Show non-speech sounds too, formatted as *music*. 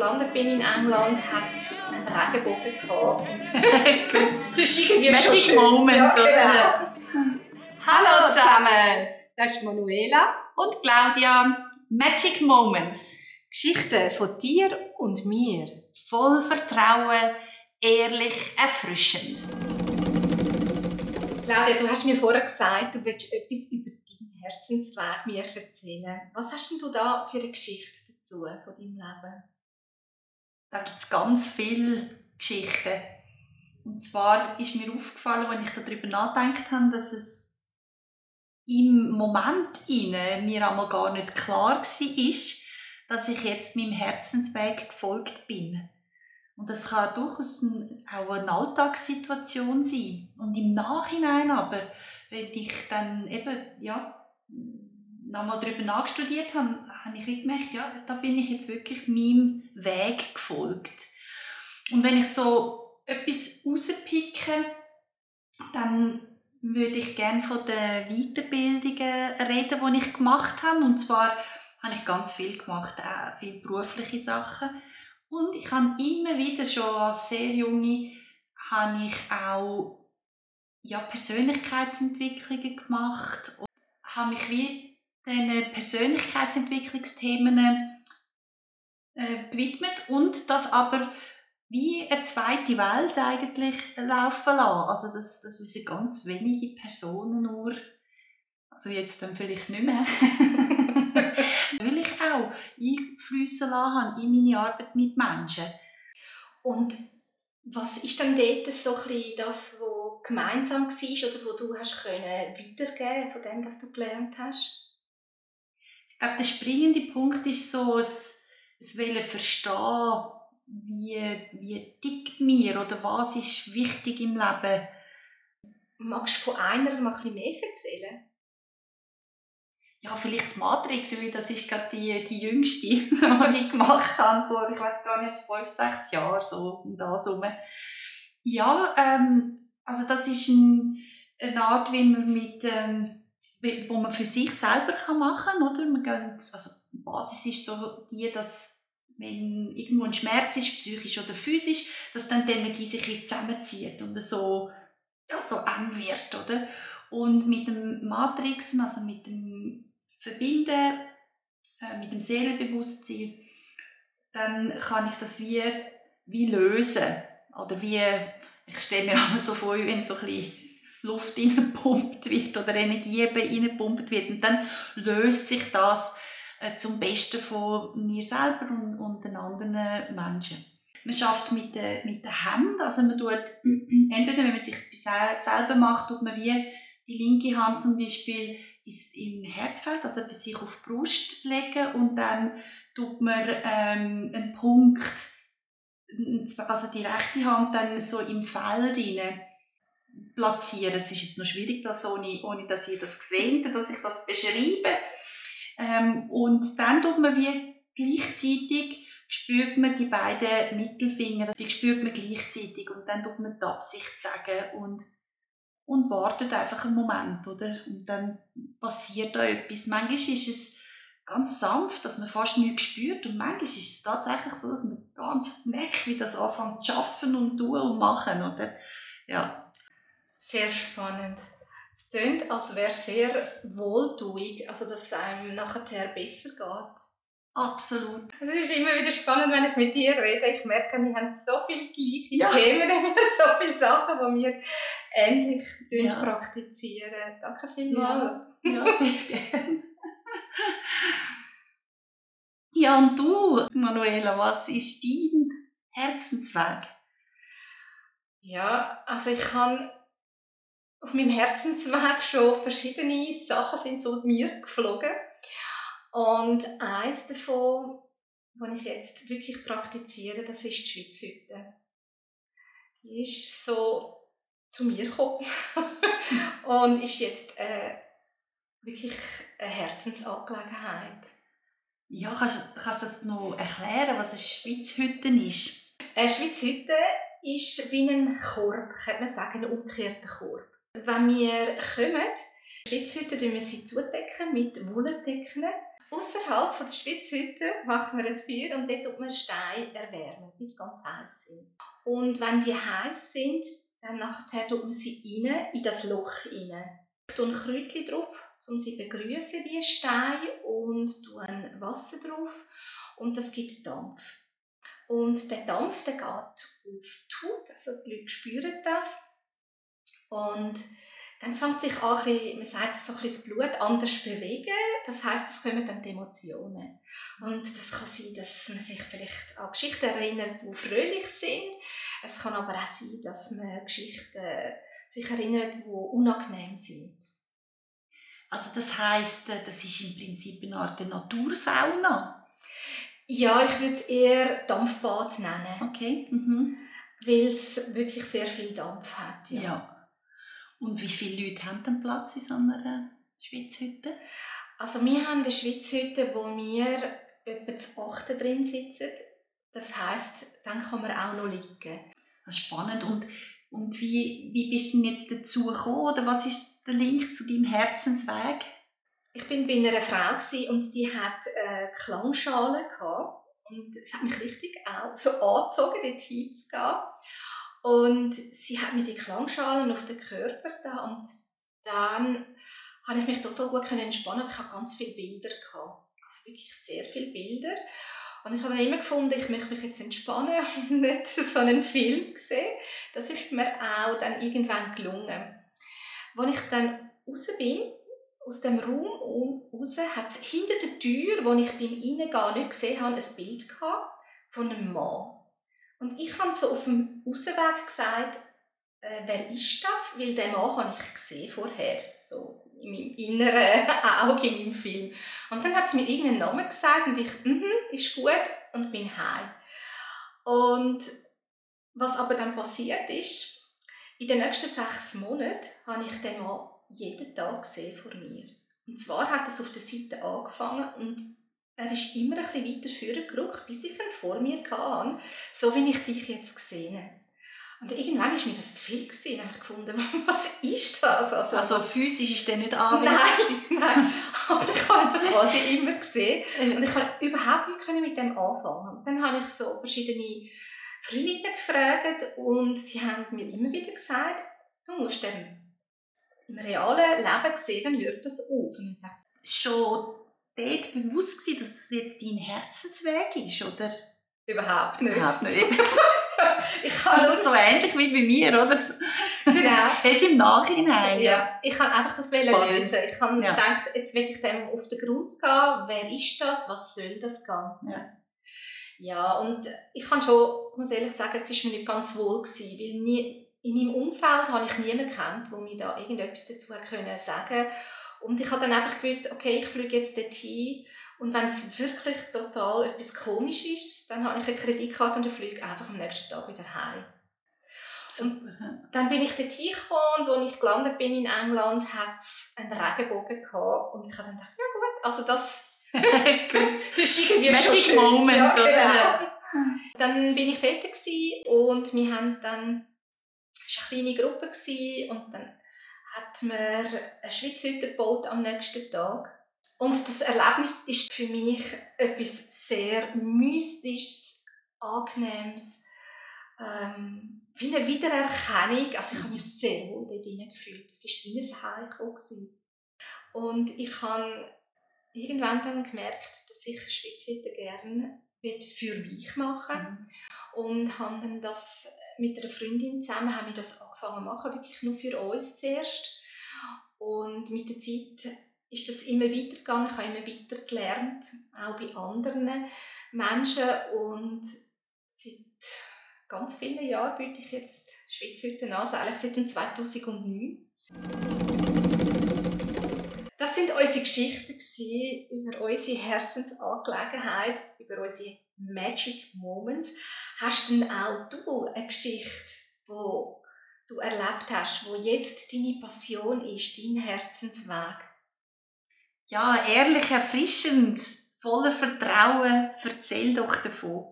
gelandet bin in England, hat es einen Regenbogen gehabt. das ist irgendwie Magic Moment, ja, genau. oder? Hallo zusammen! Das ist Manuela und Claudia. Magic Moments. Geschichten von dir und mir. Voll Vertrauen, ehrlich, erfrischend. Claudia, du hast mir vorher gesagt, du willst etwas über deinen Herzensweg mir erzählen. Was hast denn du da für eine Geschichte dazu von deinem Leben? Da gibt es ganz viele Geschichten. Und zwar ist mir aufgefallen, als ich darüber nachgedacht habe, dass es im Moment inne mir einmal gar nicht klar war, dass ich jetzt meinem Herzensweg gefolgt bin. Und das kann durchaus ein, auch eine Alltagssituation sein. Und im Nachhinein aber, wenn ich dann eben, ja, nochmal darüber nachstudiert habe, habe ich gemerkt, ja, da bin ich jetzt wirklich meinem Weg gefolgt. Und wenn ich so etwas rauspicke, dann würde ich gerne von den Weiterbildungen reden, die ich gemacht habe. Und zwar habe ich ganz viel gemacht, auch viele berufliche Sachen. Und ich habe immer wieder schon als sehr junge habe ich auch ja, Persönlichkeitsentwicklungen gemacht und habe mich wie diesen Persönlichkeitsentwicklungsthemen äh, und das aber wie eine zweite Welt eigentlich laufen lassen. Also das, das wissen ganz wenige Personen nur. Also jetzt dann vielleicht nicht mehr. *laughs* Weil ich auch einfließen lassen habe in meine Arbeit mit Menschen. Und was ist dann dort so ein das, was gemeinsam war oder wo du hast weitergeben von dem, was du gelernt hast? Ich glaube, der springende Punkt ist so, es, es verstehen, wie, wie tickt mir oder was ist wichtig im Leben. Magst du von einer mal ein mehr erzählen? Ja, vielleicht das Matrix, weil das ist gerade die, die jüngste, *laughs* die ich gemacht habe, vor, ich weiß gar nicht, fünf, sechs Jahren, so um das herum. Ja, ähm, also das ist ein, eine Art, wie man mit, ähm, wo man für sich selber kann machen oder? Man geht, also die Basis ist so die, dass wenn irgendwo ein Schmerz ist, psychisch oder physisch, dass dann die Energie sich zusammenzieht und so, ja, so eng wird, oder? Und mit dem Matrixen, also mit dem Verbinden, äh, mit dem Seelenbewusstsein, dann kann ich das wie, wie lösen. Oder wie, ich stelle mir *laughs* auch so vor, wenn so ein bisschen Luft *laughs* reingepumpt wird oder Energie reingepumpt wird. Und dann löst sich das äh, zum Besten von mir selber und, und den anderen Menschen. Man schafft mit den, mit den Händen, also man tut, *clears throat* entweder wenn man sich selber macht, tut man wie die linke Hand zum Beispiel ins, im Herzfeld, also bei sich auf die Brust legen und dann tut man ähm, einen Punkt, also die rechte Hand dann so im Feld rein platzieren. Es ist jetzt noch schwierig, das ohne, ohne dass ihr das seht, dass ich das beschreibe. Ähm, und dann tut man wie gleichzeitig spürt man die beiden Mittelfinger, die spürt man gleichzeitig und dann tut man die Absicht sagen und, und wartet einfach einen Moment, oder? Und dann passiert da etwas. Manchmal ist es ganz sanft, dass man fast nichts spürt und manchmal ist es tatsächlich so, dass man ganz merkt, wie das anfängt zu arbeiten und tun und machen, oder? Ja. Sehr spannend. Es klingt, als wäre es sehr wohltuig, also dass es einem nachher besser geht. Absolut. Es ist immer wieder spannend, wenn ich mit dir rede. Ich merke, wir haben so viele gleiche ja. Themen, *laughs* so viele Sachen, die wir ähnlich ja. praktizieren. Danke vielmals. Ja, ja sehr gerne. *laughs* ja, und du, Manuela, was ist dein Herzensweg? Ja, also ich habe auf meinem Herzensweg schon verschiedene Sachen sind zu mir geflogen. Und eins davon, was ich jetzt wirklich praktiziere, das ist die Schweizhütte. Die ist so zu mir gekommen *laughs* und ist jetzt äh, wirklich eine Herzensangelegenheit. Ja, kannst, kannst du das noch erklären, was eine Schweizhütte ist? Eine Schweizhütte ist wie ein Korb, könnte man sagen, ein umgekehrter Korb. Wenn wir kommen, Schitzhütten wir sie zudecken mit Wolldecken. Außerhalb der Schwitzhütte macht man ein Feuer und dort tut man Steine erwärmen, bis sie ganz heiß sind. Und wenn die heiß sind, dann nachher tut man sie rein, in das Loch rein. Ich tue Kräutchen drauf, um sie begrüßen, die Steine, und tue Wasser drauf und das gibt Dampf. Und der Dampf, der geht auf die Haut, also die Leute spüren das. Und dann fängt sich an, man sagt so ein das Blut anders bewegen. Das heißt, es kommen dann die Emotionen. Und das kann sein, dass man sich vielleicht an Geschichten erinnert, die fröhlich sind. Es kann aber auch sein, dass man Geschichten sich erinnert, die unangenehm sind. Also das heißt, äh, das ist im Prinzip eine Art Natursauna? Ja, ich würde es eher Dampfbad nennen. Okay. Mhm. Weil es wirklich sehr viel Dampf hat. Ja. ja. Und wie viele Leute haben denn Platz in so einer Schwitzhütte? Also wir haben eine Schwitzhütte, wo wir etwa zu achten drin sitzen. Das heisst, dann kann man auch noch liegen. Das ist spannend. Und, und wie, wie bist du denn jetzt dazu gekommen? Oder was ist der Link zu deinem Herzensweg? Ich bin bei einer Frau und die hat eine äh, Klangschale gehabt. Und es hat mich richtig auch so angezogen, dort hinzugehen. Und sie hat mir die Klangschalen auf den Körper da und dann habe ich mich total gut entspannen. Ich habe ganz viele Bilder also wirklich sehr viele Bilder. Und ich habe dann immer gefunden, ich möchte mich jetzt entspannen *laughs* und nicht so einen Film sehen. Das ist mir auch dann irgendwann gelungen. Als ich dann raus bin, aus dem Raum raus, hat es hinter der Tür, wo ich beim Reingehen nicht gesehen habe, ein Bild von einem Mann. Und ich habe so auf dem Rausweg gesagt, äh, wer ist das? Weil den Mann habe ich gesehen vorher, so in meinem inneren *laughs* Auge, in meinem Film. Und dann hat sie mir irgendeinen Namen gesagt und ich, mhm, ist gut und bin heim. Und was aber dann passiert ist, in den nächsten sechs Monaten habe ich den Mann jeden Tag gesehen vor mir. Und zwar hat es auf der Seite angefangen und er ist immer ein bisschen weiter vorgerückt, bis ich ihn vor mir hatte, so wie ich dich jetzt gesehen habe. Und irgendwann war mir das zu viel. Gewesen. Ich gefunden, *laughs* was ist das? Also, also physisch ist der nicht anwesend? Nein, nein. *laughs* Aber ich habe ihn so quasi immer gesehen. Und ich konnte überhaupt nicht mit dem anfangen. Und dann habe ich so verschiedene Freundinnen gefragt und sie haben mir immer wieder gesagt, du musst den im realen Leben sehen, dann hört das auf. Und ich dachte, schon dort bewusst gewesen, dass es jetzt dein Herzensweg ist, oder? Überhaupt nicht. Überhaupt nicht. *laughs* ich also so ähnlich wie bei mir, oder? Genau. *laughs* Hast du im Nachhinein. Ja, ich kann einfach das lösen. Ich habe ja. gedacht, jetzt will ich dem auf den Grund gehen. Wer ist das? Was soll das Ganze? Ja. ja, und ich kann schon, muss ehrlich sagen, es war mir nicht ganz wohl gewesen, weil nie, in meinem Umfeld habe ich niemanden kennt, der mir da irgendetwas dazu können sagen und ich habe dann einfach gewusst, okay, ich fliege jetzt dorthin und wenn es wirklich total etwas komisch ist, dann habe ich eine Kreditkarte und fliege einfach am nächsten Tag wieder heim. Und dann bin ich dorthin gekommen und als ich gelandet bin in England, hat es einen Regenbogen gehabt und ich habe dann gedacht, ja gut, also das *laughs* *laughs* ist irgendwie Magic schon schön. Moment, ja, genau. oder? Dann bin ich dort und wir haben dann, es war eine kleine Gruppe und dann hat mir eine Schwitzhütte gebaut am nächsten Tag. Und das Erlebnis ist für mich etwas sehr Mystisches, Angenehmes, ähm, wie eine Wiedererkennung. Also ich habe mich sehr wohl dort gefühlt. Es war wie ein Heimkommen. Und ich habe irgendwann dann gemerkt, dass ich Schwitzhütte gerne für mich machen mhm. und haben dann das mit einer Freundin zusammen haben wir das angefangen zu machen, wirklich nur für uns zuerst. Und mit der Zeit ist das immer weitergegangen, ich habe immer weiter gelernt, auch bei anderen Menschen und seit ganz vielen Jahren biete ich jetzt Schweizhütten an, also eigentlich seit 2009. Sind unsere Geschichten über unsere Herzensangelegenheit, über unsere Magic Moments. Hast denn auch du eine Geschichte, wo du erlebt hast, wo jetzt deine Passion ist, dein Herzensweg? Ja, ehrlich, erfrischend, voller Vertrauen, erzähl doch davon.